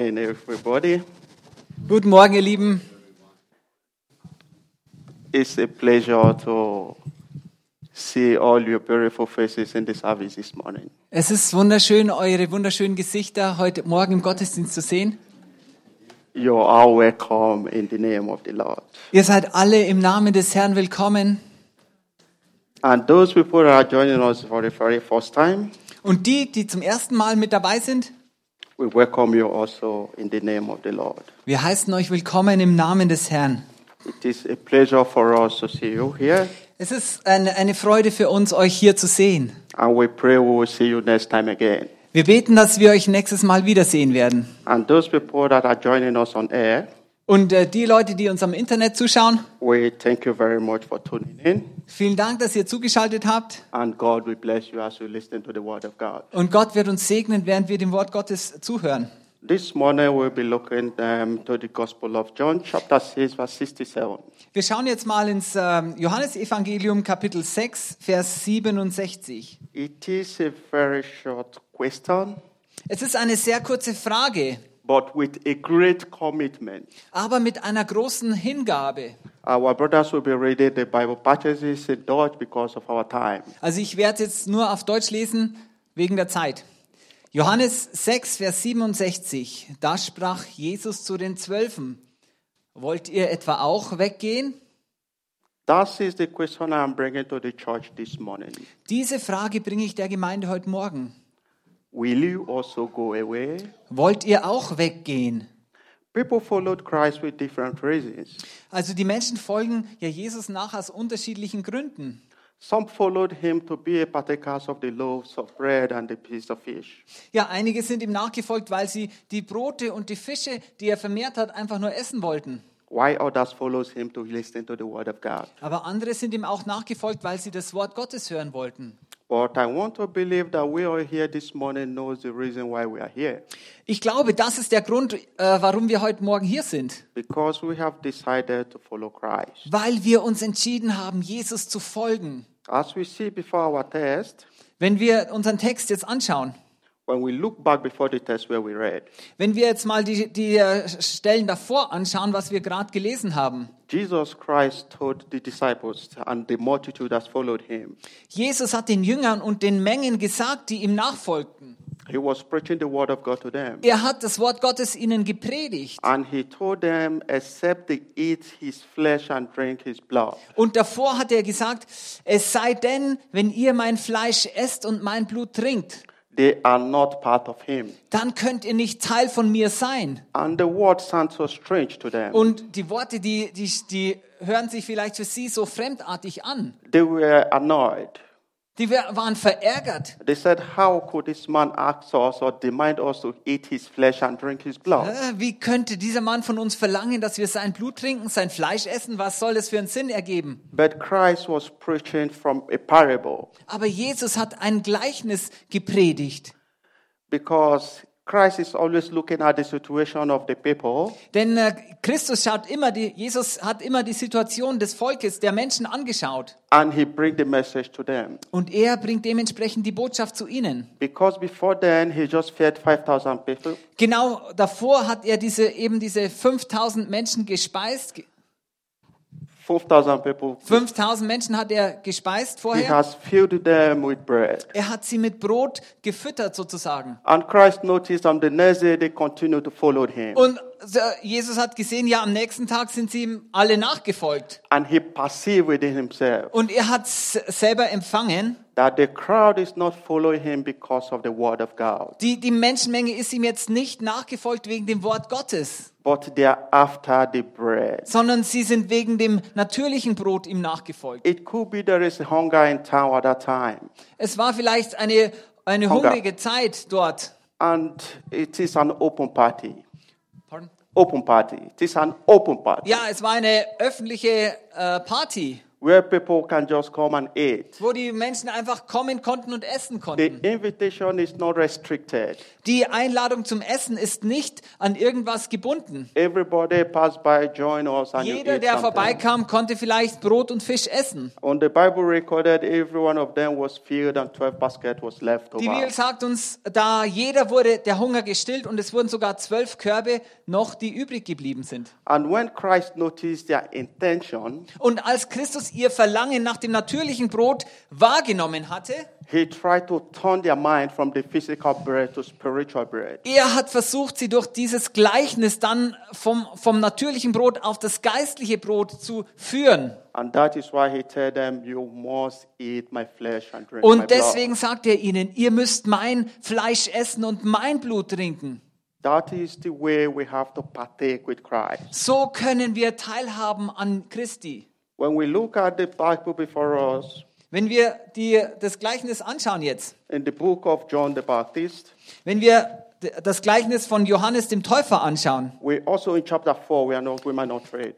morning, everybody. Guten Morgen, ihr Lieben. It's a pleasure to see all your beautiful faces in the service this morning. Es ist wunderschön, eure wunderschönen Gesichter heute Morgen im Gottesdienst zu sehen. You're all welcome in the name of the Lord. Ihr seid alle im Namen des Herrn willkommen. And those people that are joining us for the very first time, Und die, die zum ersten Mal mit dabei sind, wir heißen euch willkommen im Namen des Herrn. It is a pleasure for us to see you here, Es ist eine, eine Freude für uns, euch hier zu sehen. and we pray we will see you next time again. Wir beten, dass wir euch nächstes Mal wiedersehen werden. And those people that are joining us on air, Und äh, die Leute, die uns am Internet zuschauen, we thank you very much for tuning in, vielen Dank, dass ihr zugeschaltet habt. and God will bless you as you listen to the Word of God. Und Gott wird uns segnen, während wir dem Wort Gottes zuhören. This morning we'll be looking um, to the Gospel of John, chapter 6, verse 67. Wir schauen jetzt mal ins ähm, Johannesevangelium Kapitel 6, Vers 67. It is a very short question, Es ist eine sehr kurze Frage, but with a great commitment. aber mit einer großen Hingabe. Our brothers will be reading the Bible passages in Dutch because of our time. Also ich werde jetzt nur auf Deutsch lesen, wegen der Zeit. Johannes 6, Vers 67. Da sprach Jesus zu den Zwölfen. Wollt ihr etwa auch weggehen? That is the question I'm bringing to the church this morning. Diese Frage bringe ich der Gemeinde heute Morgen. Will you also go away? Wollt ihr auch weggehen? People followed Christ with different reasons. Also die Menschen folgen ja Jesus nach aus unterschiedlichen Gründen. Some followed him to be a partakers of the loaves of bread and the piece of fish. Ja, einige sind ihm nachgefolgt, weil sie die Brote und die Fische, die er vermehrt hat, einfach nur essen wollten. Why others follows him to listen to the word of God. Aber andere sind ihm auch nachgefolgt, weil sie das Wort Gottes hören wollten. But I want to believe that we all here this morning knows the reason why we are here. Ich glaube, das ist der Grund, äh, warum wir heute Morgen hier sind. Because we have decided to follow Christ. Weil wir uns entschieden haben, Jesus zu folgen. As we see before our test, Wenn wir unseren Text jetzt anschauen, wenn wir jetzt mal die, die äh, Stellen davor anschauen, was wir gerade gelesen haben. Jesus Christ told the disciples and the multitude that followed him, Jesus hat den Jüngern und den Mengen gesagt, die ihm nachfolgten. he was preaching the word of God to them. Er hat das Wort Gottes ihnen gepredigt. And he told them, except they eat his flesh and drink his blood, Und davor hat er gesagt, es sei denn, wenn ihr mein Fleisch esst und mein Blut trinkt, they are not part of him. dann könnt ihr nicht Teil von mir sein. And the word sounds so strange to them. Und die Worte, die, die, die hören sich vielleicht für sie so fremdartig an. They were annoyed. Die wa- waren verärgert. They said, How could this man ask us or demand us to eat his flesh and drink his blood? Wie könnte dieser Mann von uns verlangen, dass wir sein Blut trinken, sein Fleisch essen? Was soll das für einen Sinn ergeben? But Christ was preaching from a parable Aber Jesus hat ein Gleichnis gepredigt. because Christ is always looking at the situation of the people Denn äh, Christus schaut immer die, Jesus hat immer die Situation des Volkes, der Menschen angeschaut. and he bring the message to them. Und er bringt dementsprechend die Botschaft zu ihnen. Because before then, he just fed 5,000 people. Genau davor hat er diese, eben diese 5000 Menschen gespeist. 5,000 people. 5000 Menschen hat er gespeist He vorher. has filled them with bread. Er hat sie mit Brot gefüttert sozusagen. And Christ noticed on the next day they continued to follow him. Und Jesus hat gesehen, ja, am nächsten Tag sind sie ihm alle nachgefolgt. And he perceived within himself Und er hat selber empfangen, that the crowd is not following him because of the word of God, die, die Menschenmenge ist ihm jetzt nicht nachgefolgt wegen dem Wort Gottes, but they are after the bread. sondern sie sind wegen dem natürlichen Brot ihm nachgefolgt. It could be there is hunger in town at that time, Es war vielleicht eine, eine Hunger. hungrige Zeit dort. and it is an open party. Pardon? Open party. It is an open party. Ja, es war eine öffentliche äh, Party. Where people can just come and eat. wo die Menschen einfach kommen konnten und essen The konnten. invitation is not restricted. Die Einladung zum Essen ist nicht an irgendwas gebunden. Everybody pass by, join us, and you Jeder, eat der something. vorbeikam, konnte vielleicht Brot und Fisch essen. On the Bible recorded, every one of them was filled and 12 basket was left Die over. Bibel sagt uns, da jeder wurde der Hunger gestillt und es wurden sogar zwölf Körbe noch, die übrig geblieben sind. And when Christ noticed their intention, Und als Christus ihr Verlangen nach dem natürlichen Brot wahrgenommen hatte, he tried to turn their mind from the physical bread to spiritual bread. er hat versucht, sie durch dieses Gleichnis dann vom, vom natürlichen Brot auf das geistliche Brot zu führen. And that is why he told them, You must eat my flesh and drink my Und deswegen sagt er ihnen, ihr müsst mein Fleisch essen und mein Blut trinken. So können wir teilhaben an Christi. When we look at the Bible before us, Wenn wir die, das Gleichnis anschauen jetzt, in the book of John the Baptist, wenn wir das Gleichnis von Johannes dem Täufer anschauen, we also in chapter 4, we, are not,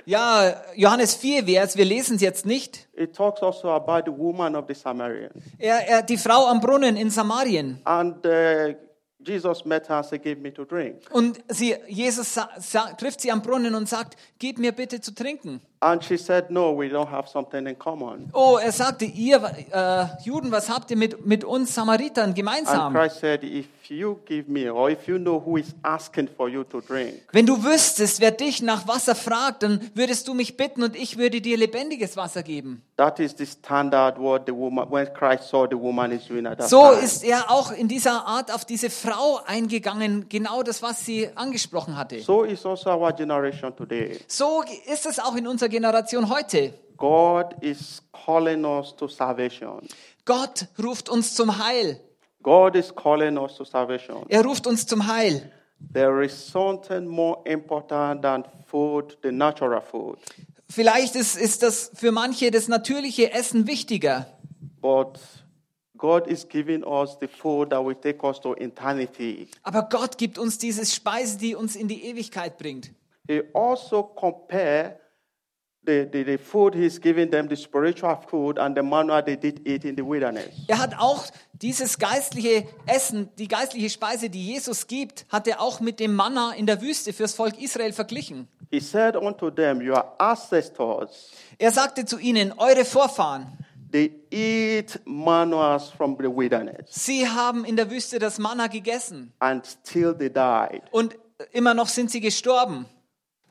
ja, Johannes 4 Vers, wir lesen es jetzt nicht. It talks also about the woman of the Samaritan. Er, er, die Frau am Brunnen in Samarien. And uh, Jesus met her said, Give me to drink. Und sie, Jesus trifft sie am Brunnen und sagt, gib mir bitte zu trinken. And she said, No, we don't have something in common. Oh, er sagte, ihr äh, Juden, was habt ihr mit, mit uns Samaritern And gemeinsam? Christ said, If you give me, or if you know who is asking for you to drink, Wenn du wüsstest, wer dich nach Wasser fragt, dann würdest du mich bitten und ich würde dir lebendiges Wasser geben. that is the standard what the woman, when Christ saw the woman is doing at that So time. ist er auch in dieser Art auf diese Frau eingegangen, genau das, was sie angesprochen hatte. So is also our generation today. So ist es auch in unserer Generation heute. God is calling us to salvation. Gott ruft uns zum Heil. God is calling us to salvation. Er ruft uns zum Heil. There is something more important than food, the natural food. Vielleicht ist, ist das für manche das natürliche Essen wichtiger. But God is giving us the food that will take us to eternity. Aber Gott gibt uns dieses Speise, die uns in die Ewigkeit bringt. He also compare the, the, the food he's giving them, the spiritual food, and the manna they did eat in the wilderness. Er hat auch dieses geistliche Essen, die geistliche Speise, die Jesus gibt, hat er auch mit dem Manna in der Wüste fürs Volk Israel verglichen. He said unto them, Your ancestors, Er sagte zu ihnen, eure Vorfahren, they eat mannas from the wilderness, sie haben in der Wüste das Manna gegessen and still they died. und immer noch sind sie gestorben.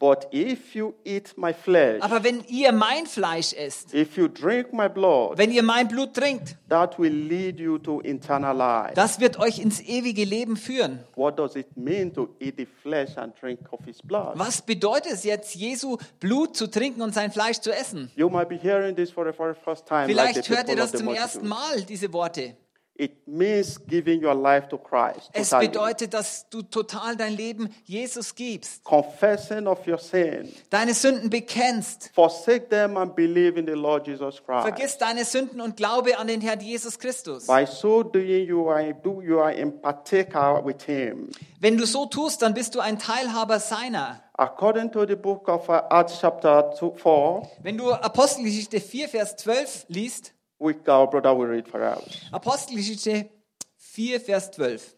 But if you eat my flesh, Aber wenn ihr mein Fleisch esst, if you drink my blood, wenn ihr mein Blut trinkt, that will lead you to eternal life. das wird euch ins ewige Leben führen. What does it mean to eat the flesh and drink of his blood? Was bedeutet es jetzt, Jesu Blut zu trinken und sein Fleisch zu essen? You might be hearing this for the very first time. like Vielleicht the hört ihr das zum ersten. Mal, diese Worte. It means giving your life to Christ. Es totally. bedeutet, dass du total dein Leben Jesus gibst, Confessing of your sin. deine Sünden bekennst, Forsake them and believe in the Lord Jesus Christ. vergiss deine Sünden und glaube an den Herrn Jesus Christus. By so doing, you are, you are in partaker with him. Wenn du so tust, dann bist du ein Teilhaber seiner. According to the book of uh, Acts chapter 2, 4, Wenn du Apostelgeschichte 4, Vers 12 liest, which our brother will read for us. Apostelgeschichte 4, Vers 12.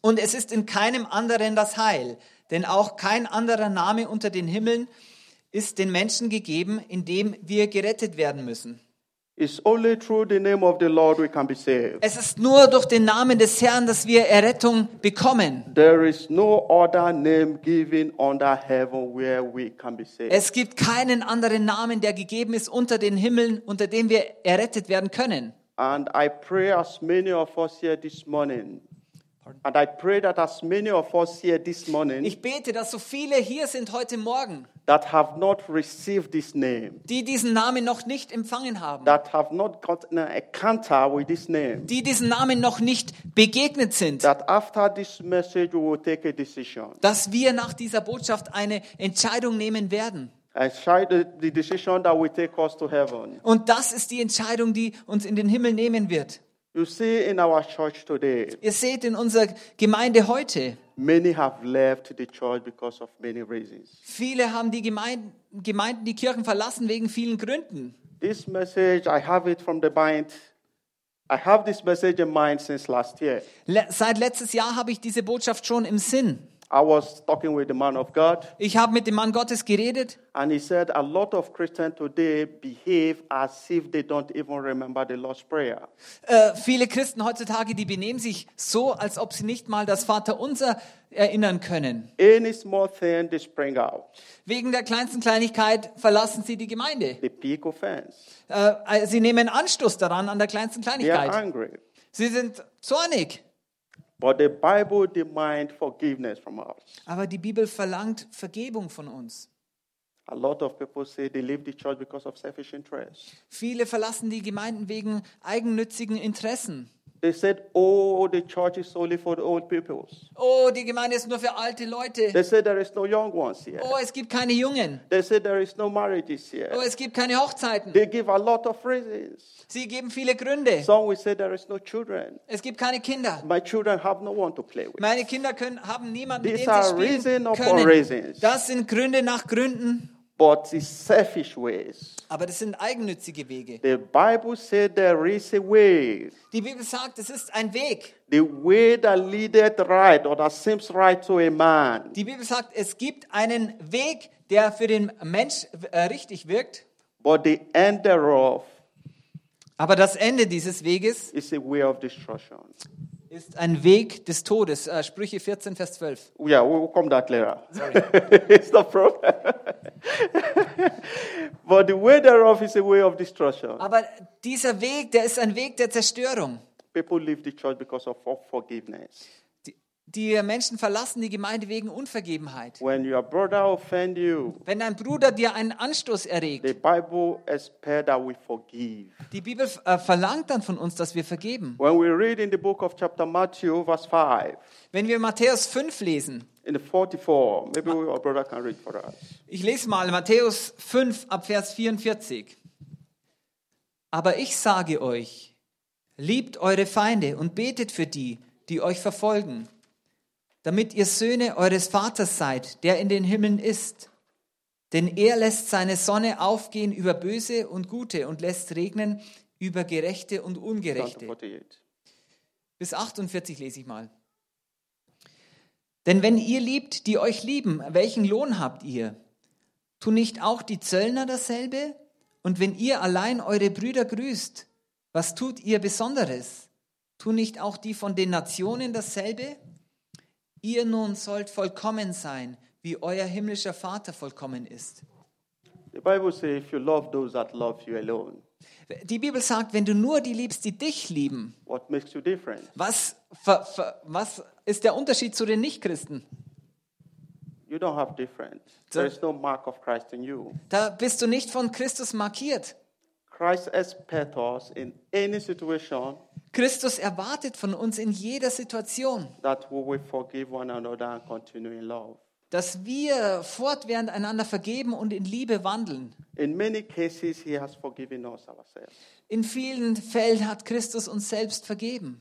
Und es ist in keinem anderen das Heil, denn auch kein anderer Name unter den Himmeln ist den Menschen gegeben, in dem wir gerettet werden müssen. It's only through the name of the Lord we can be saved. Es ist nur durch den Namen des Herrn, dass wir Errettung bekommen. There is no other name given under heaven where we can be saved. Es gibt keinen anderen Namen, der gegeben ist unter den Himmeln, unter dem wir errettet werden können. And I pray as many of us here this morning, and I pray that as many of us here this morning Ich bete, dass so viele hier sind heute Morgen, that have not received this name, die diesen Namen noch nicht empfangen haben, that have not gotten an encounter with this name, die diesen Namen noch nicht begegnet sind, that after this message we will take a decision. dass wir nach dieser Botschaft eine Entscheidung nehmen werden. And try the, the decision that will take us to heaven. Und das ist die Entscheidung, die uns in den Himmel nehmen wird. You see, in our church today, Ihr seht in unserer Gemeinde heute, many have left the church because of many reasons. viele haben die Gemeinden, Gemeinden, die Kirchen verlassen wegen vielen Gründen. This message, I have it from the mind. I have this message in mind since last year. Le seit letztes Jahr habe ich diese Botschaft schon im Sinn. I was talking with the man of God, Ich habe mit dem Mann Gottes geredet and he said a lot of Christians today behave as if they don't even remember the Lord's Prayer. Äh, viele Christen heutzutage, die benehmen sich so, als ob sie nicht mal das Vaterunser erinnern können. Any small thing, they spring out. Wegen der kleinsten Kleinigkeit verlassen sie die Gemeinde. They pick offense. Äh, sie nehmen Anstoß daran an der kleinsten They are Kleinigkeit. angry. Sie sind zornig. But the Bible demands forgiveness from us. Aber die Bibel verlangt Vergebung von uns. A lot of people say they leave the church because of selfish interest. Viele verlassen die Gemeinden wegen eigennützigen Interessen. They said, oh, the church is only for the old peoples. Oh, die Gemeinde ist nur für alte Leute. They said there is no young ones here. Oh, es gibt keine Jungen. They said there is no marriages here. Oh, es gibt keine Hochzeiten. They give a lot of reasons. Sie geben viele Gründe. Some will say there is no children. Es gibt keine Kinder. My children have no one to play with. Meine Kinder können, haben niemanden, mit These dem sie are reason spielen upon können. reasons. Das sind Gründe nach Gründen, But it's selfish ways. aber das sind eigennützige Wege. The Bible said there is a way. Die Bibel sagt, es ist ein Weg. The way that leadeth right or that seems right to a man. Die Bibel sagt, es gibt einen Weg, der für den Mensch äh, richtig wirkt, But the end thereof aber das Ende dieses Weges is a way of destruction. Ist ein Weg des Todes. Äh, Sprüche 14, Vers 12. Yeah, we'll come that later. it's no problem. but the way thereof is a way of destruction. Aber dieser Weg, der ist ein Weg der Zerstörung. People leave the church because of unforgiveness. Die, Menschen verlassen die Gemeinde wegen Unvergebenheit. You, Wenn dein Bruder dir einen Anstoß erregt, die Bibel äh, verlangt dann von uns, dass wir vergeben. When we read in the book of chapter Matthew, verse 5, Wenn wir Matthäus 5 lesen, in the 44, maybe our brother can read for us. ich lese mal Matthäus 5 ab Vers 44. Aber ich sage euch, liebt eure Feinde und betet für die, die euch verfolgen, damit ihr Söhne eures Vaters seid, der in den Himmeln ist. Denn er lässt seine Sonne aufgehen über Böse und Gute und lässt regnen über Gerechte und Ungerechte. 48. Bis 48 lese ich mal. Denn wenn ihr liebt, die euch lieben, welchen Lohn habt ihr? Tun nicht auch die Zöllner dasselbe? Und wenn ihr allein eure Brüder grüßt, was tut ihr Besonderes? Tun nicht auch die von den Nationen dasselbe? Ihr nun sollt vollkommen sein, wie euer himmlischer Vater vollkommen ist. The Bible says, if you love those that love you alone, Die Bibel sagt, wenn du nur die liebst, die dich lieben, what makes you different? was, ver, ver, was ist der Unterschied zu den Nichtchristen? You don't have different. There is no mark of Christ in you. Da bist du nicht von Christus markiert. Christ expects us in any situation Christus erwartet von uns in jeder Situation, that we will forgive one another and continue in love. dass wir fortwährend einander vergeben und in Liebe wandeln. In many cases, He has forgiven us ourselves. In vielen Fällen hat Christus uns selbst vergeben.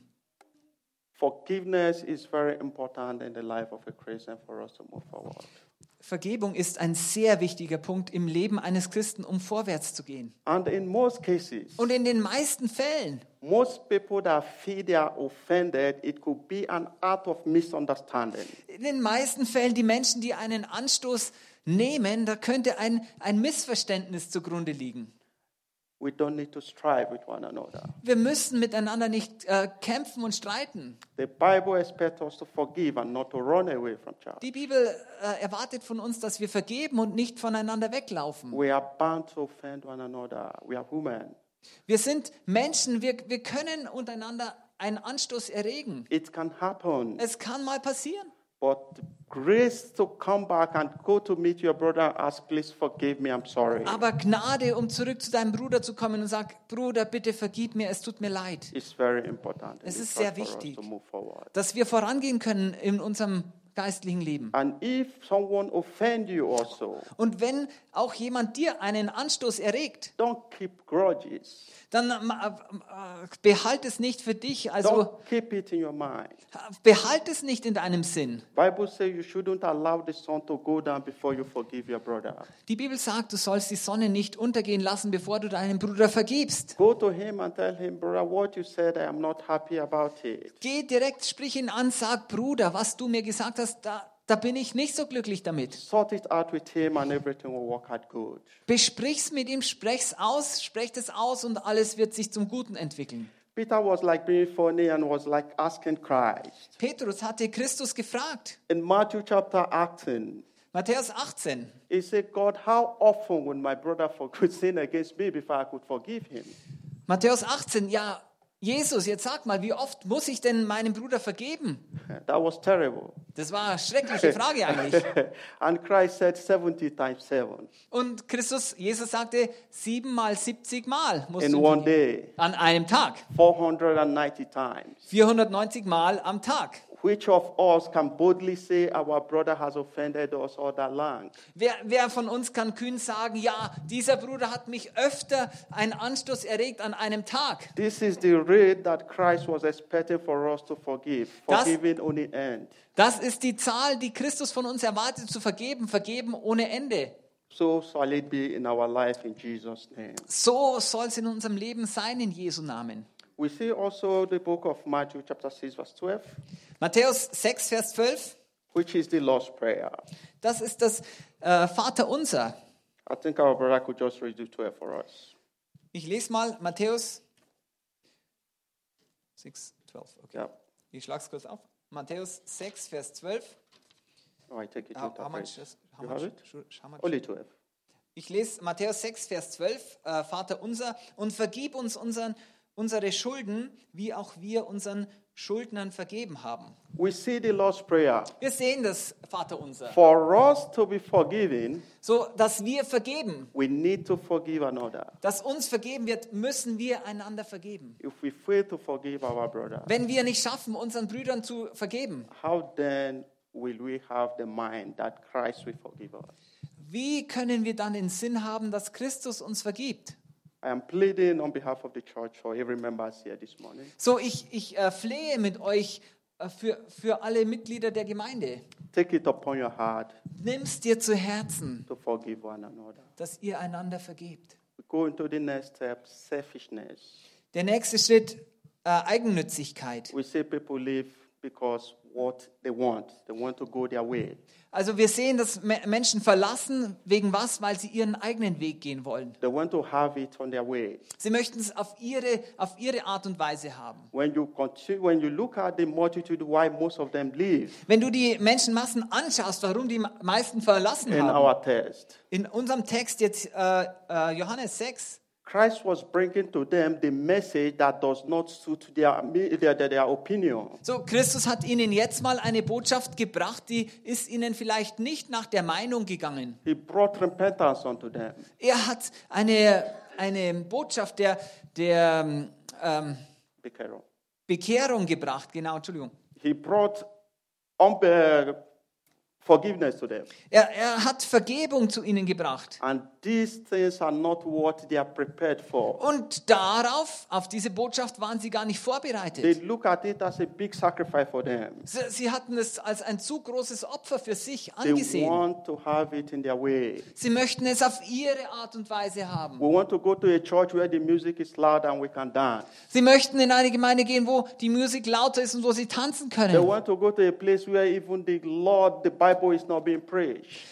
Forgiveness is very important in the life of a Christian for us to move forward. Vergebung ist ein sehr wichtiger Punkt im Leben eines Christen, um vorwärts zu gehen. And in most cases, Und in den meisten Fällen, most people that feel they are offended, it could be an act of misunderstanding. in den meisten Fällen die Menschen, die einen Anstoß nehmen, da könnte ein, ein Missverständnis zugrunde liegen. We don't need to strive with one another. Wir müssen miteinander nicht äh, kämpfen und streiten. The Bible expects us to forgive and not to run away from church. Die Bibel äh, erwartet von uns, dass wir vergeben und nicht voneinander weglaufen. We are bound to offend one another. We are human. Wir sind Menschen, wir, wir können untereinander einen Anstoß erregen. It can happen. Es kann mal passieren. But grace to come back and go to meet your brother and ask, please forgive me, I'm sorry. Aber Gnade, um zurück zu deinem Bruder zu kommen und sagen, Bruder, bitte vergib mir, es tut mir leid. It's very important Es ist sehr wichtig. Dass wir vorangehen können in unserem geistlichen Leben. And if someone offend you also, Und wenn auch jemand dir einen Anstoß erregt, don't keep grudges. dann äh, äh, behalt es nicht für dich, also Don't keep it in your mind. behalt es nicht in deinem Sinn. Die Bibel sagt, du sollst die Sonne nicht untergehen lassen, bevor du deinem Bruder vergibst. Go to him and tell him, brother, what you said, I am not happy about it. Geh direkt, sprich ihn an, sag, Bruder, was du mir gesagt hast, da, da bin ich nicht so glücklich damit. Sort it out with him and everything will work out good. Besprich's mit ihm, sprech's aus, sprecht es aus und alles wird sich zum Guten entwickeln. Peter was like being funny and was like asking Christ. Petrus hatte Christus gefragt. In Matthew chapter 18, Matthäus 18. he said, God, how often would my brother forgive sin against me before I could forgive him? Matthäus 18, ja, Jesus, jetzt sag mal, wie oft muss ich denn meinem Bruder vergeben? That was terrible. Das war eine schreckliche Frage eigentlich. and Christ said 70 times 7 Und Christus, Jesus sagte, sieben mal 70 Mal musst in du one day, an einem Tag. 490 times. 490 Mal am Tag. Which of us can boldly say our brother has offended us all that long? Wer, wer von uns kann kühn sagen, ja, dieser Bruder hat mich öfter einen Anstoß erregt an einem Tag? This is the rate that Christ was expecting for us to forgive. Das- Forgiving only end. Das ist die Zahl, die Christus von uns erwartet, zu vergeben, vergeben ohne Ende. So shall it be in our life in Jesus' name. So soll es in unserem Leben sein, in Jesu Namen. We see also the book of Matthew, chapter 6, verse 12, Matthäus 6, Vers 12, which is the Lord's Prayer. das ist das äh, Vater unser. I think our brother could just read the 12 for us. Ich lese mal Matthäus 6, 12. Okay. Yeah. Ich schlage es kurz auf. Matthäus 6, Vers 12. Oh, I take it How, how much? How You much, have it? sh- how much? Only 12. Ich lese Matthäus 6, Vers 12, äh, Vater unser, und vergib uns unseren, unsere Schulden, wie auch wir unseren Schuldnern vergeben haben. We see the Lord's Prayer. Wir sehen das, Vater unser. For us to be forgiven, So, dass wir vergeben, we need to forgive another. dass uns vergeben wird, müssen wir einander vergeben. If we fail to forgive our brother, Wenn wir nicht schaffen, unseren Brüdern zu vergeben, how then will we have the mind that Christ will forgive us? wie können wir dann den Sinn haben, dass Christus uns vergibt? I am pleading on behalf of the church for every member here this morning. So, ich, ich äh, flehe mit euch äh, für, für alle Mitglieder der Gemeinde. Take it upon your heart Nimm's dir zu Herzen, to forgive one another. dass ihr einander vergebt. We go into the next step selfishness. Der nächste Schritt, äh, Eigennützigkeit. We see people live because what they want, they want to go their way. Also wir sehen, dass Me- Menschen verlassen, wegen was? Weil sie ihren eigenen Weg gehen wollen. They want to have it on their way. Sie möchten es auf ihre, auf ihre Art und Weise haben. When you continue, when you look at the multitude, why most of them leave Wenn du die Menschenmassen anschaust, warum die meisten verlassen in haben, our text, in unserem Text jetzt äh, äh, Johannes 6, Christ was bringing to them the message that does not suit their, their, their, opinion. so Christus hat ihnen jetzt mal eine Botschaft gebracht, die ist ihnen vielleicht nicht nach der Meinung gegangen. He brought repentance unto them. Er hat eine, eine Botschaft der, der ähm, Be careful. Bekehrung gebracht, genau, Entschuldigung. He brought unbe- forgiveness to them. Er, er hat Vergebung zu ihnen gebracht. And these things are not what they are prepared for. Und darauf, auf diese Botschaft waren sie gar nicht They vorbereitet. look at it as a big sacrifice for them. Sie, sie hatten es als ein zu großes Opfer für sich They angesehen. want to have it in their way. Sie möchten es auf ihre Art und Weise haben. We want to go to a church where the music is loud and we can dance. Sie möchten in eine Gemeinde gehen, wo die Musik lauter ist und wo sie tanzen They können. want to go to a place where even the Lord, the Bible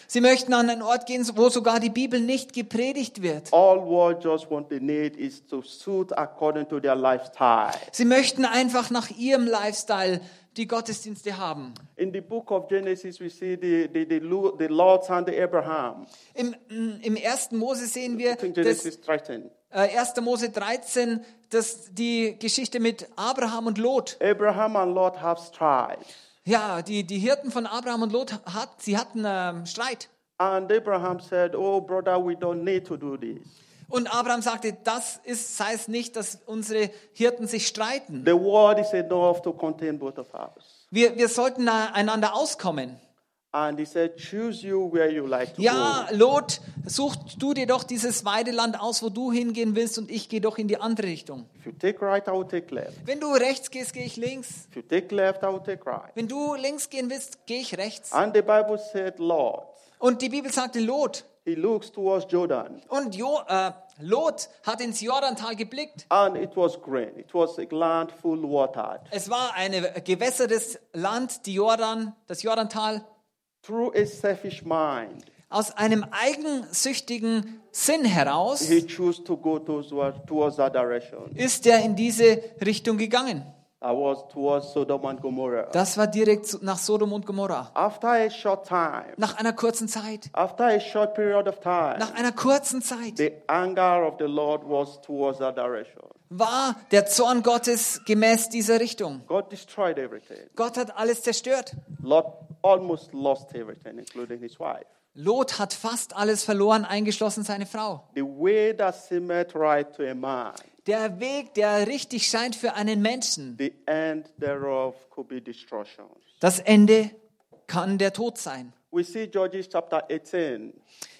Sie möchten an einen Ort gehen, wo sogar die Bibel nicht gepredigt wird. All what just what they need is to suit according to their lifestyle. Sie möchten einfach nach ihrem Lifestyle die Gottesdienste haben. In the book of Genesis, we see the, the, the, the Lord and Abraham. Im, im 1. Mose sehen wir, das, Genesis 13. äh, 1. Mose 13, das, die Geschichte mit Abraham und Lot. Abraham and Lot have strife. Ja, die, die Hirten von Abraham und Lot, hat, sie hatten ähm, Streit. And Abraham said, Oh, brother, we don't need to do this. Und Abraham sagte, das ist, sei es nicht, dass unsere Hirten sich streiten. The world is enough to contain both of us. Wir, wir sollten einander auskommen. And he said, Choose you where you like to Ja, go. Lot, such du dir doch dieses Weideland aus, wo du hingehen willst und ich gehe doch in die andere Richtung. If you take right, I will take left. Wenn du rechts gehst, gehe ich links. If you take left, I will take right. Wenn du links gehen willst, gehe ich rechts. And the Bible said, Lord, Und die Bibel sagte Lot. he looks towards Jordan. Und jo, äh, Lot hat ins Jordantal geblickt. And it was green. It was a land full watered. Es war ein gewässertes Land, die Jordan, das Jordantal. Through a selfish mind, Aus einem eigensüchtigen Sinn heraus he chose to go towards, towards that direction. ist er in diese Richtung gegangen. That was towards Sodom and Gomorrah. Das war direkt nach Sodom und Gomorra. After a short time, Nach einer kurzen Zeit. after a short period of time, Nach einer kurzen Zeit the anger of the Lord was towards that direction. war der Zorn Gottes gemäß dieser Richtung. God destroyed everything. Gott hat alles zerstört. Lot almost lost everything, including his wife. Lot hat fast alles verloren, eingeschlossen seine Frau. The way that seemeth right to a man, Der Weg, der richtig scheint für einen Menschen, the end thereof could be destruction. das Ende kann der Tod sein. We see Judges chapter 18.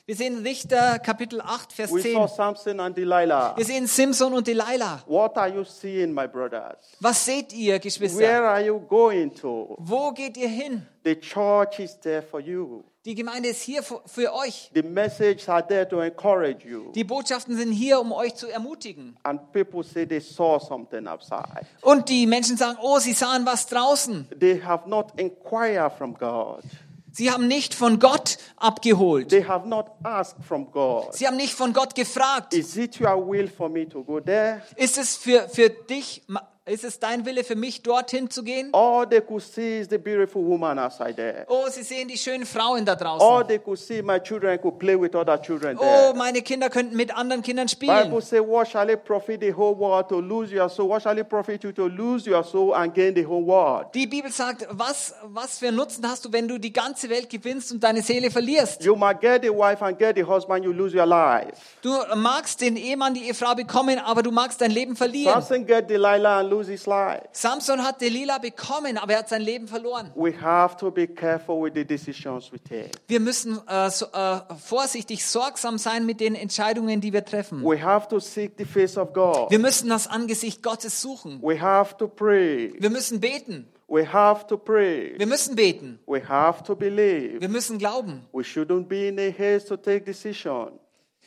Wir sehen Richter Kapitel 8, Vers We saw 10. Samson and Delilah. Wir sehen Simson und Delilah. What are you seeing, my brothers? Was seht ihr, Where Geschwister? are you going to? Wo geht ihr hin? The church is there for you. Die Gemeinde ist hier für, für euch. The messages are there to encourage you. Die Botschaften sind hier, um euch zu ermutigen. And people say they saw something outside. Und die Menschen sagen, oh, sie sahen was draußen. They have not inquired from God. Sie haben nicht von Gott abgeholt. They have not asked from God. Sie haben nicht von Gott gefragt. Is it your will for me to go there? Ist es für, für dich, ist es dein Wille für mich, dorthin zu gehen? All they could see is the beautiful woman outside there. Oh, sie sehen die schönen Frauen da All draußen. they could see, my children could play with other children Oh, there. meine Kinder könnten mit anderen Kindern Bible spielen. say, what shall it profit the whole world to lose your soul? What shall it profit you to lose your soul and gain the whole world? Die Bibel sagt, was, was für Nutzen hast du, wenn du die ganze Welt gewinnst und deine Seele verlierst? You might get the wife and get the husband, you lose your life. Du magst den Ehemann, die Ehefrau bekommen, aber du magst dein Leben verlieren. Samson get Delilah and lose his life. Samson hat Delilah bekommen, aber er hat sein Leben verloren. We have to be careful with the decisions we take. Wir müssen äh, so, äh, vorsichtig, sorgsam sein mit den Entscheidungen, die wir treffen. We have to seek the face of God. Wir müssen das Angesicht Gottes suchen. We have to pray. Wir müssen beten. We have to pray. Wir müssen beten. We have to believe. Wir müssen glauben. We shouldn't be in a haste to take decision.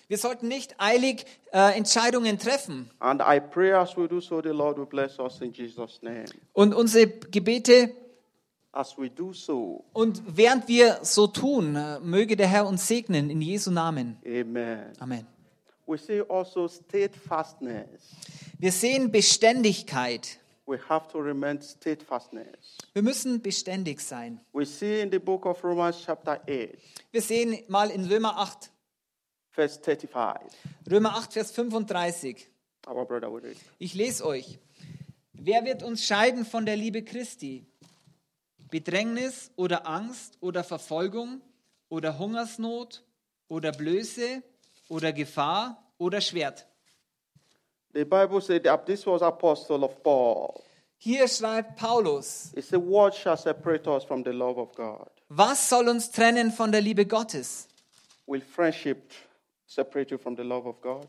Wir sollten nicht eilig äh, Entscheidungen treffen. And I pray as we do so, the Lord will bless us in Jesus' name. Und unsere Gebete, As we do so, und während wir so tun, äh, möge der Herr uns segnen in Jesu Namen. amen. Amen. We see also steadfastness. Wir sehen Beständigkeit. We have to remain steadfastness. Wir müssen beständig sein. We see in the book of Romans, chapter 8, Wir sehen mal in Römer 8, verse 35. Römer 8, Vers 35. Our brother will read. Ich lese euch. Wer wird uns scheiden von der Liebe Christi? Bedrängnis oder Angst oder Verfolgung oder Hungersnot oder Blöße oder Gefahr oder Schwert? The Bible said that this was apostle of Paul. Hier schreibt Paulus, It said, What shall separate us from the love of God? was soll uns trennen von der Liebe Gottes? Will friendship separate you from the love of God?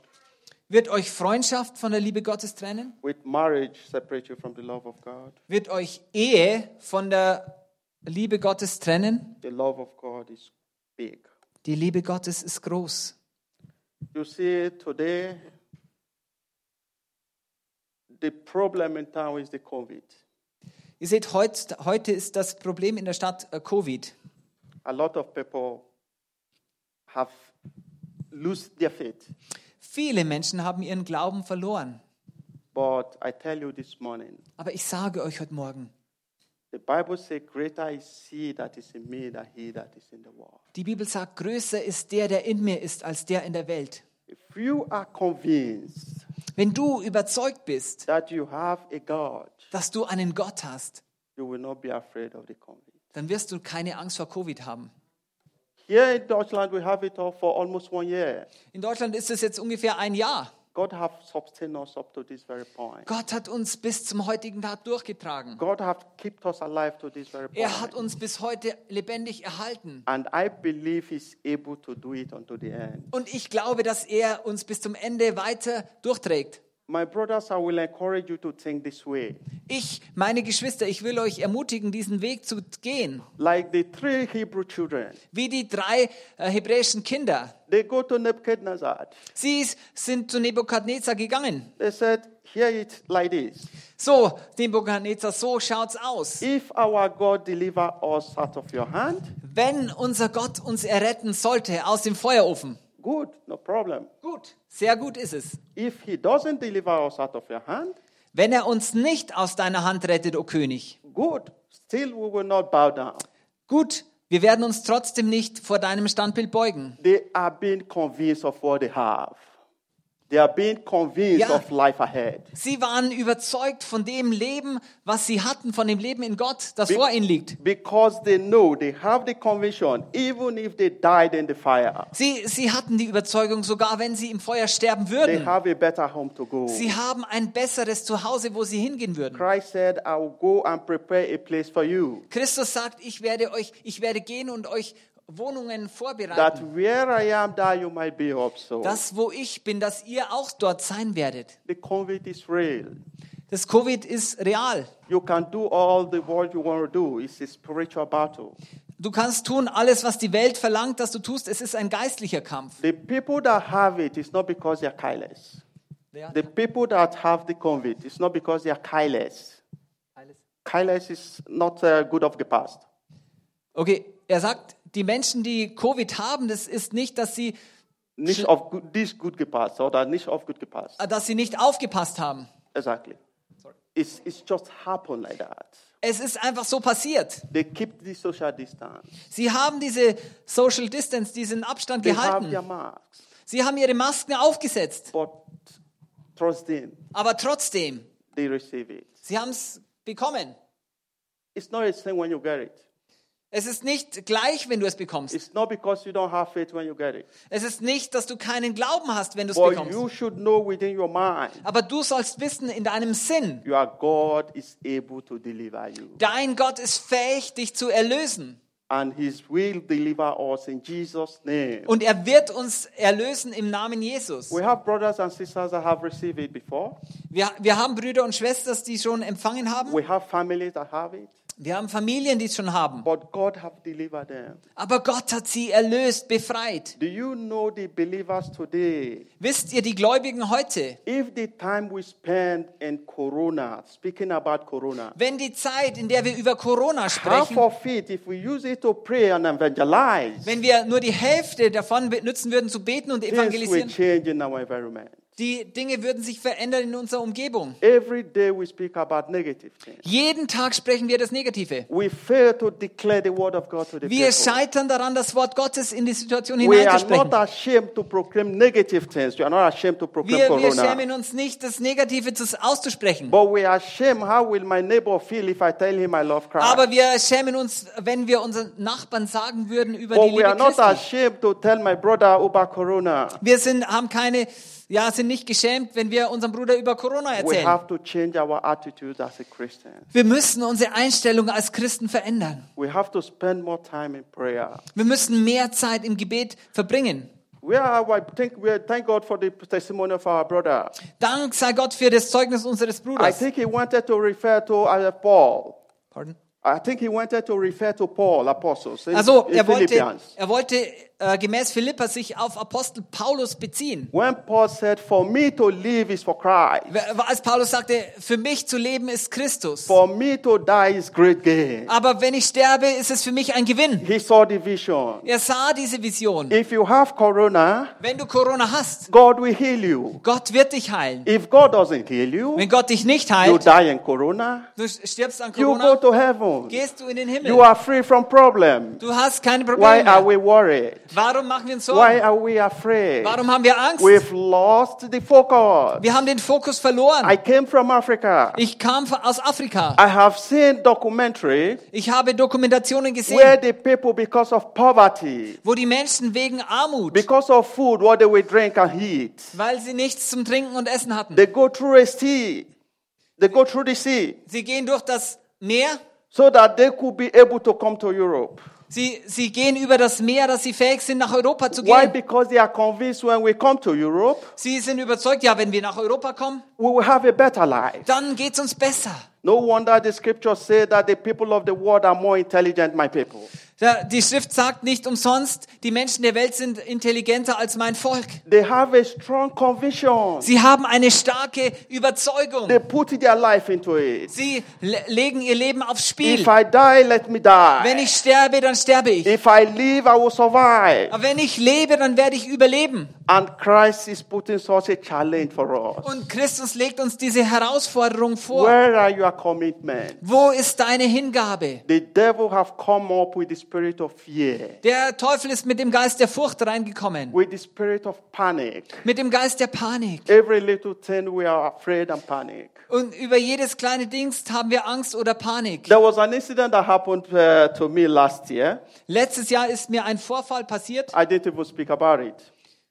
Wird euch Freundschaft von der Liebe Gottes trennen? Will marriage separate you from the love of God? Wird euch Ehe von der Liebe Gottes trennen? The love of God is big. Die Liebe Gottes ist groß. You see, today, the problem in town is the COVID. Ihr seht, heut, heute ist das Problem in der Stadt äh, Covid. A lot of people have lost their faith. Viele Menschen haben ihren Glauben verloren. But I tell you this morning, Aber ich sage euch heute Morgen, the Bible says, Greater is he that is in me than he that is in the world. die Bibel sagt, größer ist der, der in mir ist, als der in der Welt. If you are convinced Wenn du überzeugt bist, that you have a God, dass du einen Gott hast, you will not be afraid of the COVID. dann wirst du keine Angst vor Covid haben. Here in Deutschland, we have it all for almost one year. In Deutschland ist es jetzt ungefähr ein Jahr. God have sustained us up to this very point. Gott hat uns bis zum heutigen Tag durchgetragen. God have kept us alive to this very Er hat point. uns bis heute lebendig erhalten. And I believe He's able to do it unto the end. Und ich glaube, dass er uns bis zum Ende weiter durchträgt. My brothers, I will encourage you to think this way. Ich, meine Geschwister, ich will euch ermutigen, diesen Weg zu gehen. Like the three Hebrew children, Wie die drei äh, hebräischen Kinder. they go to Nebuchadnezzar. Sie sind zu Nebukadnezar gegangen. They said, Hear it like this. So, Nebukadnezar, so schaut's aus. If our God deliver us out of your hand, Wenn unser Gott uns erretten sollte aus dem Feuerofen, good, no problem. gut, sehr gut ist es. If He doesn't deliver us out of your hand, Wenn er uns nicht aus deiner Hand rettet, o König, good. Still, we will not bow down. gut, wir werden uns trotzdem nicht vor deinem Standbild beugen. They are being convinced of what they have. They are being convinced Ja. of life ahead. Sie waren überzeugt von dem Leben, was sie hatten, von dem Leben in Gott, das Be- vor ihnen liegt. Because they know, they have the conviction, even if they died in the fire, Sie, sie hatten die Überzeugung, sogar wenn sie im Feuer sterben they würden, have a better home to go. sie haben ein besseres Zuhause, wo sie hingehen würden. Christ said, I will go and prepare a place for you. Christus sagt, ich werde euch, ich werde gehen und euch Wohnungen That vorbereiten. where I am, there you might be also. Das, wo ich bin, dass ihr auch dort sein werdet. the COVID is real. Das Covid ist real. You can do all the what you want to do. It's a spiritual battle. Du kannst tun alles, was die Welt verlangt, dass du tust. Es ist ein geistlicher Kampf. The people that have it, it's not because they are careless. The people that have the COVID, it's not because they are careless. Careless is not uh, good of the past. Okay, er sagt, die Menschen, die Covid haben, das ist nicht, dass sie, Nicht good, this good gepasst oder nicht of good gepasst. dass sie nicht aufgepasst haben. Exactly. It's, it's just happened like that. Es ist einfach so passiert. They keep the social distance. Sie haben diese Social Distance, diesen Abstand They have their gehalten. masks. Sie haben ihre Masken aufgesetzt. But trust them, Aber trotzdem, they receive it. sie haben es bekommen. It's not the same when you get it. Es ist nicht gleich, wenn du es bekommst. It's not because you don't have faith when you get it. Es ist nicht, dass du keinen Glauben hast, wenn du es But bekommst. you should know within your mind, Aber du sollst wissen in deinem Sinn, your God is able to deliver you. dein Gott ist fähig, dich zu erlösen. And He will deliver us in Jesus' name. Und er wird uns erlösen im Namen Jesus. We have brothers and sisters that have received it before. Wir, wir haben Brüder und Schwestern, die schon empfangen haben. We have families that have it. Wir haben Familien, die es schon haben. But God have delivered them. Aber Gott hat sie erlöst, befreit. Do you know the believers today? Wisst ihr, die Gläubigen heute, If the time we spend in Corona, speaking about Corona, wenn die Zeit, in der wir über Corona half sprechen, of it, if we use it to pray and evangelize, wenn wir nur die Hälfte davon benutzen würden, zu beten und things will evangelisieren, change in our environment. Die Dinge würden sich verändern in unserer Umgebung. Every day we speak about negative things. Jeden Tag sprechen wir das Negative. Wir scheitern daran, das Wort Gottes in die Situation hineinzusprechen. Wir, schämen uns nicht, das Negative zu- auszusprechen. Aber wir schämen uns, wenn wir unseren Nachbarn sagen würden über die But we Liebe Christi. Wir sind, haben keine, ja, sind nicht geschämt, wenn wir unserem Bruder über Corona We erzählen. have to change our attitude as a Christian. Wir müssen unsere Einstellung als Christen verändern. We have to spend more time in prayer. Wir müssen mehr Zeit im Gebet verbringen. We I we. Dank sei Gott für das Zeugnis unseres I Bruders. think he wanted to refer to uh, Paul. Pardon? I think he wanted to refer to Paul, apostles, Also, er wollte, er wollte äh, gemäß Philippa sich auf Apostel Paulus beziehen. When Paul said, For me to live is for Christ, Als Paulus sagte, für mich zu leben ist Christus. for me to die is great gain. Aber wenn ich sterbe, ist es für mich ein Gewinn. He saw the vision. Er sah diese Vision. If you have corona, Wenn du Corona hast, God will heal you. Gott wird dich heilen. If God doesn't heal you, Wenn Gott dich nicht you heilt, die in corona, du stirbst an you go Corona, to heaven. gehst du in den You Himmel. are free from problem. Du hast keine Why Probleme are mehr. we worried? Warum machen wir uns Why Sorgen? are we afraid? Warum haben wir Angst? We've lost the focus. Wir haben den Fokus verloren. I came from Africa. Ich kam aus Afrika. I have seen documentary Ich habe Dokumentationen where gesehen, the people, because of poverty, wo die Menschen wegen Armut, because of food, what they will drink and eat, weil sie nichts zum Trinken und Essen hatten, they go through a sea. They go through the sea sie gehen durch das Meer, so that they could be able to come to Europe. Sie, sie gehen über das Meer, dass sie fähig sind, nach Europa zu Why? gehen. Because they are convinced when we come to Europe, Sie sind überzeugt, ja, wenn wir nach Europa kommen, we will have a better life. dann geht's uns besser. No wonder the scriptures say that the people of the world are more intelligent, my people. Die Schrift sagt nicht umsonst, die Menschen der Welt sind intelligenter als mein Volk. They have a strong conviction. Sie haben eine starke Überzeugung. They put their life into it. Sie le legen ihr Leben aufs Spiel. If I die, let me Wenn die. ich sterbe, dann sterbe ich. If I live, I will survive. Aber wenn ich lebe, dann werde ich überleben. And Christ is putting such a challenge for us. Und Christus legt uns diese Herausforderung vor. Where are your commitments? Wo ist deine Hingabe? The devil have come up with the spirit of fear, Der Teufel ist mit dem Geist der Furcht reingekommen. with the spirit of panic. Mit dem Geist der Panik. Every little thing we are afraid and panic. Und über jedes kleine Dings haben wir Angst oder Panik. There was an incident that happened uh, to me last year. Letztes Jahr ist mir ein Vorfall passiert. I didn't even speak about it.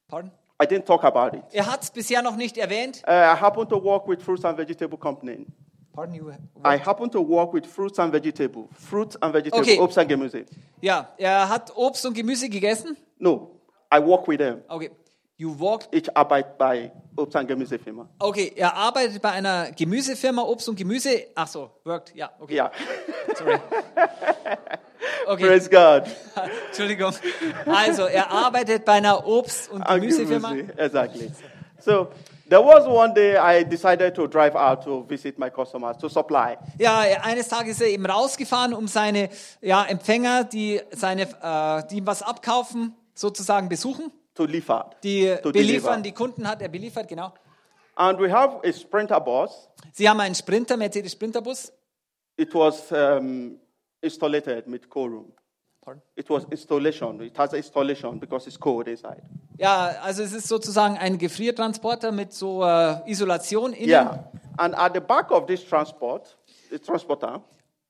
Pardon? I didn't talk about it. Er hat es bisher noch nicht erwähnt. Uh, I happen to work with fruits and vegetable company. Pardon you. I happen to work with fruits and vegetable. Fruits and vegetable. Okay. Obst and Gemüse. Ja, er hat Obst und Gemüse gegessen. No, I work with them. Okay. You walked. Ich arbeite bei Obst and Gemüse Firma. Okay, er arbeitet bei einer Gemüsefirma, Obst und Gemüse. Ach so, worked. Ja, okay. Yeah. Sorry. Okay, Praise God. Entschuldigung. Also, er arbeitet bei einer Obst- und Gemüsefirma. Gemüse, Exactly. So there was one day I decided to drive out to visit my customers to supply. Ja, eines Tages ist er eben rausgefahren, um seine ja, Empfänger, die, seine, äh, die ihm was abkaufen, sozusagen besuchen. To liefern. Die to beliefern, deliver. die Kunden hat er beliefert, genau. And we have a Sprinter bus. Sie haben einen Sprinter, Mercedes Sprinterbus. It was um, installed with. Pardon? It was installation. It has installation because it's cold inside. Ja, also es ist sozusagen ein Gefriertransporter mit so äh, Isolation innen. Yeah. And at the back of this transport, the transporter,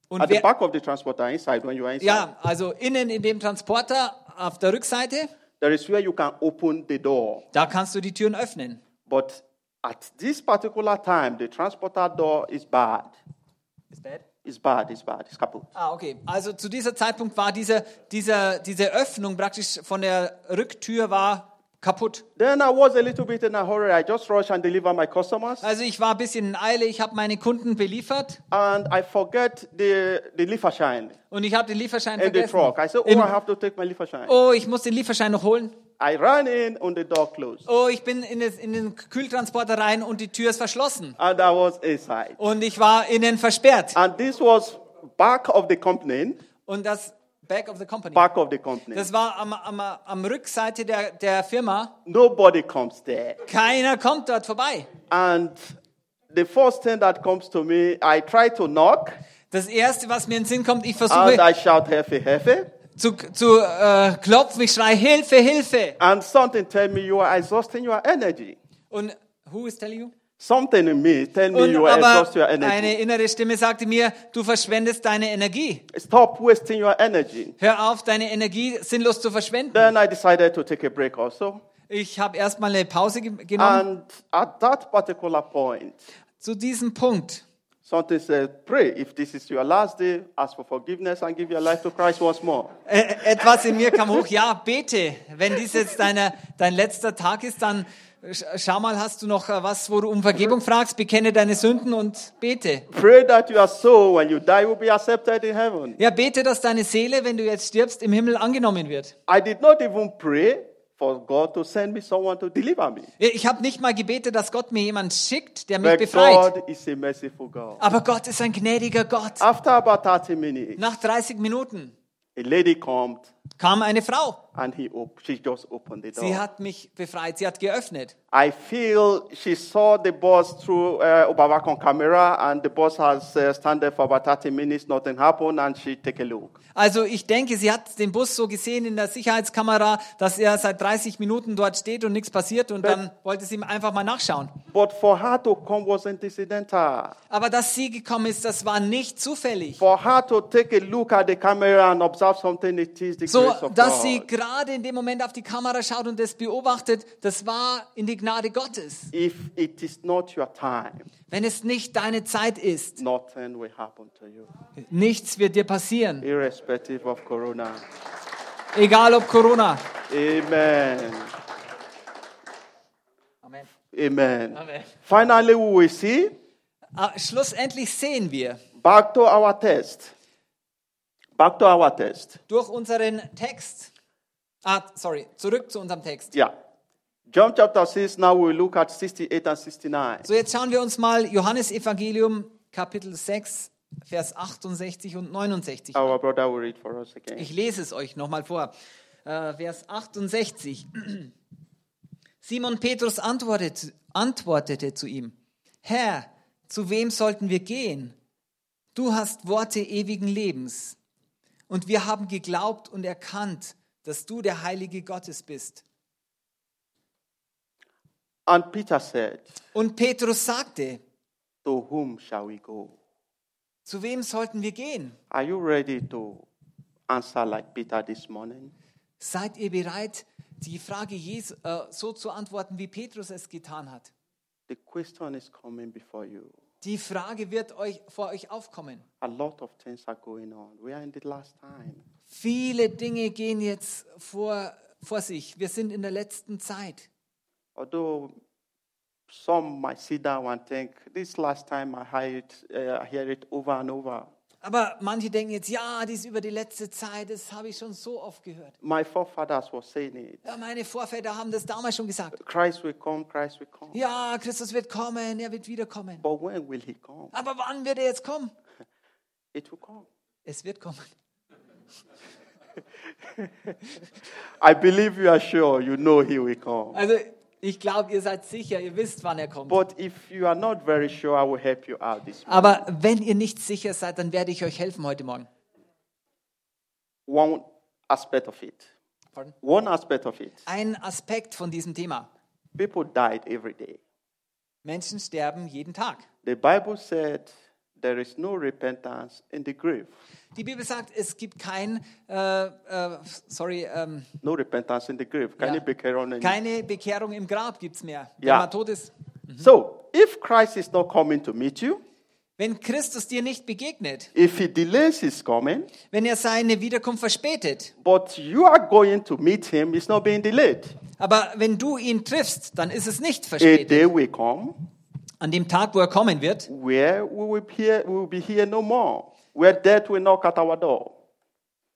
Und at the back of the transporter inside, when you are inside, ja, also innen in dem Transporter auf der Rückseite, there is where you can open the door. da kannst du die Türen öffnen. But at this particular time, the transporter door is bad. Ist bad? It's bad, it's bad, it's kaputt. Ah, okay. Also zu dieser Zeitpunkt war diese, diese, diese Öffnung praktisch von der Rücktür war kaputt. Then I was a little bit in a hurry. I just rushed and deliver my customers. Also ich war ein bisschen in Eile, ich habe meine Kunden beliefert And I forget the, the Lieferschein und ich habe den Lieferschein in the vergessen. truck. I said, oh, Im- I have to take my Lieferschein. oh, ich muss den Lieferschein noch holen. I ran in and the door closed. Oh, ich bin in, das, in den Kühltransporter rein und die Tür ist verschlossen. And I was inside. Und ich war innen versperrt. And this was back of the company, Und das Back of the Company. back of the company. Das war am, am, am Rückseite der, der Firma. Nobody comes there. Keiner kommt dort vorbei. And the first thing that comes to me, I try to knock Das Erste, was mir in den Sinn kommt, ich and versuche I shout, Hefe, Hefe. zu, zu äh, klopfen. Ich schreie Hilfe, Hilfe. And something tell me you are exhausting your energy. Und who is telling you? Something in me tell me Und you are exhausting your energy. eine innere Stimme sagte mir, du verschwendest deine Energie. Stop wasting your energy. Hör auf, deine Energie sinnlos zu verschwenden. Then I decided to take a break also. Ich habe erstmal eine Pause ge- genommen. And at that particular point, Zu diesem Punkt something said, pray. If this is your last day, ask for forgiveness and give your life to Christ once more. Etwas in mir kam hoch, ja, bete. Wenn dies jetzt deine, dein letzter Tag ist, dann schau mal, hast du noch äh, was, wo du um Vergebung fragst, bekenne deine Sünden und bete. Pray that your soul, when you die, will be accepted in heaven. Ja, bete, dass deine Seele, wenn du jetzt stirbst, im Himmel angenommen wird. I did not even pray for God to send me someone to deliver me. Ich habe nicht mal gebetet, dass Gott mir jemand schickt, der mich But befreit. God is a merciful God. Aber Gott ist ein gnädiger Gott. After about 30 minutes, Nach 30 Minuten a lady comes kam eine Frau. And he op- she just opened the door. Sie hat mich befreit, sie hat geöffnet. I feel she saw the boss through uh, Obawakon camera, and the boss has uh, stand there for about 30 minutes, nothing happened, and she take a look. Also ich denke, sie hat den Bus so gesehen in der Sicherheitskamera, dass er seit 30 Minuten dort steht und nichts passiert und dann wollte sie einfach mal nachschauen. But for her to come wasn't incidental. Aber dass sie gekommen ist, das war nicht zufällig. For her to take a look at the camera and observe something, it is the So, grace of dass sie Gerade in dem Moment auf die Kamera schaut und das beobachtet, das war in die Gnade Gottes. If it is not your time, Wenn es nicht deine Zeit ist, nothing will happen to you, nichts wird dir passieren. irrespective of Corona. Egal ob Corona. Amen. Amen. Amen. Amen. Finally, we will see Ah, Schlussendlich sehen wir back to our test. Back to our test. durch unseren Text, ah, sorry, zurück zu unserem Text. Yeah. John chapter 6, now we look at 68 and 69. So, jetzt schauen wir uns mal Johannes Evangelium Kapitel 6, Vers 68 und 69. Our brother will read for us again. Ich lese es euch nochmal vor. Äh, Vers 68. Simon Petrus antwortete, antwortete zu ihm, Herr, zu wem sollten wir gehen? Du hast Worte ewigen Lebens. Und wir haben geglaubt und erkannt, dass du der Heilige Gottes bist. And Peter said, Und Petrus sagte, To whom shall we go? zu wem sollten wir gehen? Are you ready to answer like Peter this morning? Seid ihr bereit, die Frage Jesu, äh, so zu antworten, wie Petrus es getan hat? The question is coming before you. Die Frage wird euch vor euch aufkommen. A lot of things are going on. We are in the last time. Viele Dinge gehen jetzt vor, vor sich. Wir sind in der letzten Zeit. Although some might sit down and think, this last time I hear it, uh, I hear it over and over. Aber manche denken jetzt, ja, dies über die letzte Zeit, das habe ich schon so oft gehört. My forefathers were saying it. Ja, meine Vorväter haben das damals schon gesagt. Christ will come, Christ will come. Ja, Christus wird kommen, er wird wiederkommen. But when will he come? Aber wann wird er jetzt kommen? It will come. Es wird kommen. I believe you are sure you know he will come. Also ich glaube, ihr seid sicher, ihr wisst, wann er kommt. But if you are not very sure, I will help you out this morning. Aber wenn ihr nicht sicher seid, dann werde ich euch helfen heute Morgen. One aspect of it. Pardon? One aspect of it. Ein Aspekt von diesem Thema. People died every day. Menschen sterben jeden Tag. The Bible said there is no repentance in the grave. Die Bibel sagt, es gibt kein, äh, äh, sorry, ähm, No repentance in the grave. Can Ja. be on it? keine Bekehrung im Grab gibt's mehr. Wenn Ja. man tot ist. So, if Christ is not coming to meet you, Wenn Christus dir nicht begegnet, if he delays his coming, wenn er seine Wiederkunft verspätet, but you are going to meet him, it's not being delayed. aber wenn du ihn triffst, dann ist es nicht A verspätet. day will come An dem Tag, wo er kommen wird, where we will, hear, we will be here no more, where death will knock at our door,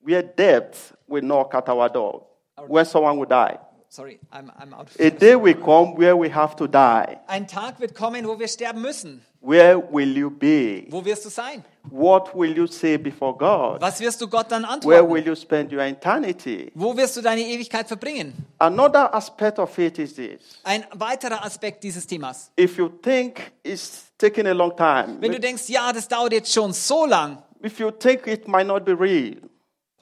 where death will knock at our door, where someone will die. sorry, I'm, I'm out. A day will come where we have to die. Ein Tag wird kommen, wo wir sterben müssen. Where will you be? Wo wirst du sein? What will you say before God? Was wirst du Gott dann Where antworten? will you spend your eternity? Wo wirst du deine Ewigkeit verbringen? Another aspect of it is this. Ein weiterer Aspekt dieses Themas. If you think it's taking a long time, Wenn du denkst, ja, das dauert jetzt schon so lang, if you think it might not be real,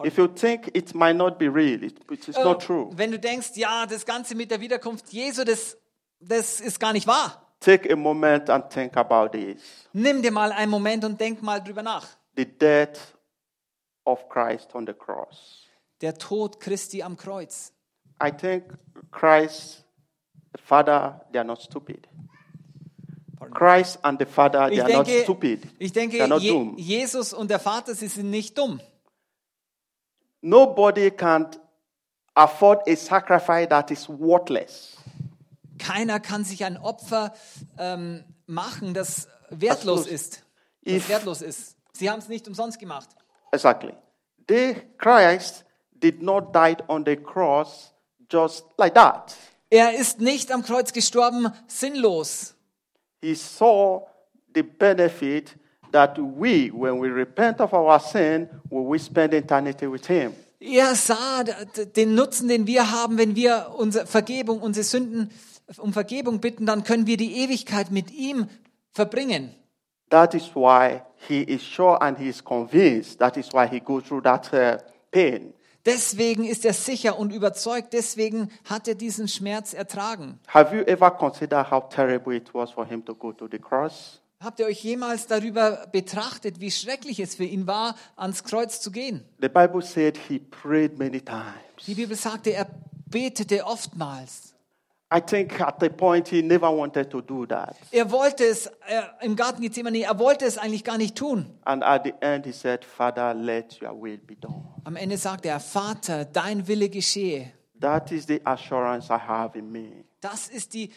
if you think it might not be real, it, it is äh, not true. wenn du denkst, ja, das Ganze mit der Wiederkunft Jesu, das, das ist gar nicht wahr. Take a moment and think about this. Nimm dir mal einen Moment und denk mal drüber nach. The death of Christ on the cross. Der Tod Christi am Kreuz. I think Christ, the Father, they are not stupid. Christ and the Father, they Ich are not denke, stupid. ich They denke are not Je dumb. Jesus und der Vater, sie sind nicht dumm. Nobody can afford a sacrifice that is worthless. Keiner kann sich ein Opfer ähm, machen, das wertlos ist. Das If- wertlos ist. Sie haben es nicht umsonst gemacht. Exactly. They, Christ did not die on the cross just like that. Er ist nicht am Kreuz gestorben, sinnlos. He saw the benefit that we, when we repent of our sin, will we spend eternity with Him. Er sah den Nutzen, den wir haben, wenn wir unsere Vergebung, unsere Sünden um Vergebung bitten, dann können wir die Ewigkeit mit ihm verbringen. That is why he is sure and he is convinced. That is why he goes through that uh, pain. Deswegen ist er sicher und überzeugt, deswegen hat er diesen Schmerz ertragen. Have you ever considered how terrible it was for him to go to the cross? Habt ihr euch jemals darüber betrachtet, wie schrecklich es für ihn war, ans Kreuz zu gehen? The Bible said he prayed many times. Die Bibel sagte, er betete oftmals. I think at the point he never wanted to do that. Er wollte es er, im Garten Gethsemane, er wollte es eigentlich gar nicht tun. And at the end he said, Father, let your will be done. Am Ende sagte er, Vater, dein Wille geschehe. That is the assurance I have in me. Das ist die äh,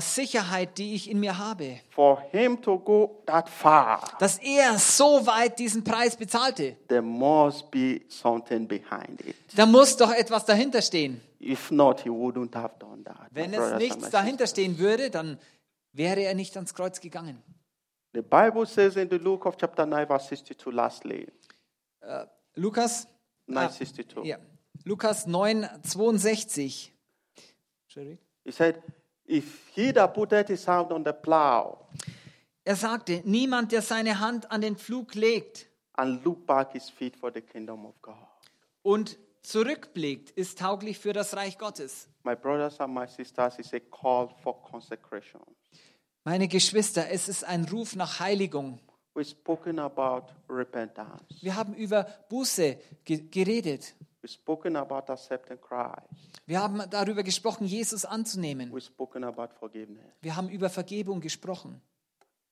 Sicherheit, die ich in mir habe. For him to go that far, Dass er so weit diesen Preis bezahlte. there must be something behind it. Da muss doch etwas dahinter stehen. If not, he wouldn't have done that. Wenn es nichts dahinter stehen würde, dann wäre er nicht ans Kreuz gegangen. The Bible says in the Luke of chapter 9, verse 62, lastly, Lukas, ah, 962. ja, Lukas 9, 62. Entschuldigung. He said, If he that putteth his hand on the plow Er sagte, niemand, der seine Hand an den Pflug legt and look back is fit for the kingdom of God. und zurückblickt, ist tauglich für das Reich Gottes. My brothers and my sisters, it's a call for consecration. Meine Geschwister, es ist ein Ruf nach Heiligung. We've spoken about repentance. Wir haben über Buße ge geredet. We've spoken about accepting Christ. Wir haben darüber gesprochen, Jesus anzunehmen. We've spoken about forgiveness. Wir haben über Vergebung gesprochen.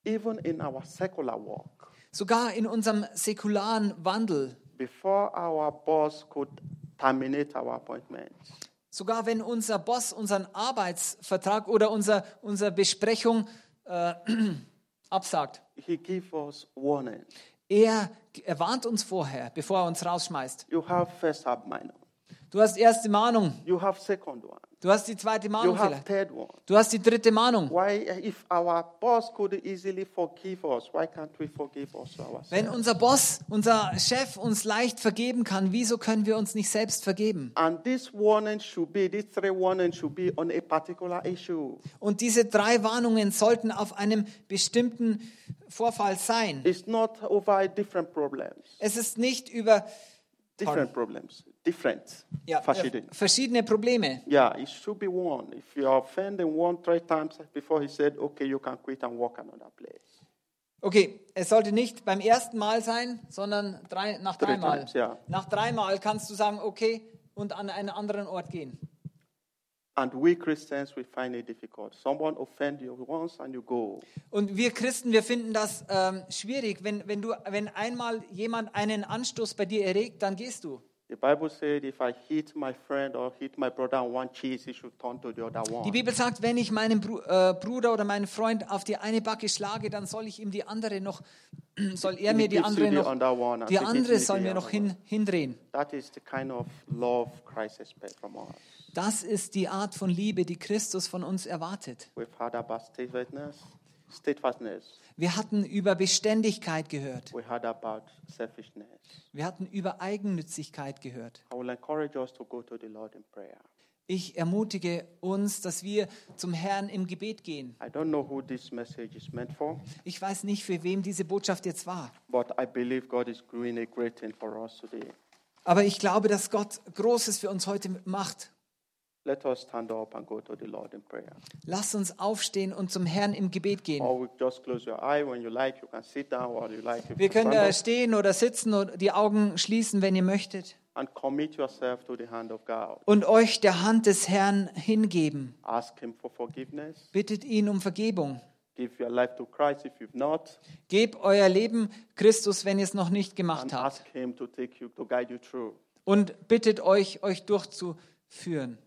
Even in our secular work, Sogar in unserem säkularen Wandel, before our boss could terminate our appointments, sogar wenn unser Boss unseren Arbeitsvertrag oder unser, unsere Besprechung äh, absagt, er, er warnt uns vorher, bevor er uns rausschmeißt. You have first Abmahnung. Du hast erste Mahnung, You have second one. Du hast die zweite You Mahnung have vielleicht, third one. du hast die dritte Mahnung. Why, if our boss could easily forgive us, why can't we forgive also Wenn unser Boss, unser Chef uns leicht vergeben kann, wieso können wir uns nicht selbst vergeben? And this warning should be, these three warnings should be on a particular issue. Und diese drei Warnungen sollten auf einem bestimmten Vorfall sein. It's not over different problems. Es ist nicht über Different problems. Different. ja, Verschieden. äh, verschiedene Probleme. Yeah, it should be one. If you offend and one three times before he said, okay, you can quit and walk another place. Okay, es sollte nicht beim ersten Mal sein, sondern drei, nach Three dreimal. times, ja. Nach dreimal kannst du sagen, okay, und an einen anderen Ort gehen. Und wir Christen, wir finden das ähm, schwierig. Wenn, wenn, du, wenn einmal jemand einen Anstoß bei dir erregt, dann gehst du. The Bible said if I hit my friend or hit my brother on one cheek, he should turn to the other Die one. Bibel sagt, wenn ich meinen äh, Bruder oder meinen Freund auf die eine Backe schlage, dann soll ich ihm die andere noch, soll er mir die andere noch, die andere soll mir noch hin, hindrehen. That is the kind of love Christ expects from us. Das ist die Art von Liebe, die Christus von uns erwartet. We've heard about steadfastness, steadfastness. Wir hatten über Beständigkeit gehört. We heard about selfishness. Wir hatten über Eigennützigkeit gehört. I will encourage us to go to the Lord in prayer. Ich ermutige uns, dass wir zum Herrn im Gebet gehen. I don't know who this message is meant for, Ich weiß nicht, für wem diese Botschaft jetzt war. but I believe God is doing a great thing for us today. Aber ich glaube, dass Gott Großes für uns heute macht. Let us stand up and go to the Lord in prayer. Lass uns aufstehen und zum Herrn im Gebet gehen. Or we just close your eye when you like. You can sit down or you like. You Wir können up stehen oder sitzen oder die Augen schließen, wenn ihr möchtet. and commit yourself to the hand of God. Und euch der Hand des Herrn hingeben. Ask Him for forgiveness. Bittet ihn um Vergebung. Give your life to Christ if you've not, Gebt euer Leben Christus, wenn ihr es noch nicht gemacht and habt. ask Him to take you to guide you through. Und bittet euch, euch durchzuführen.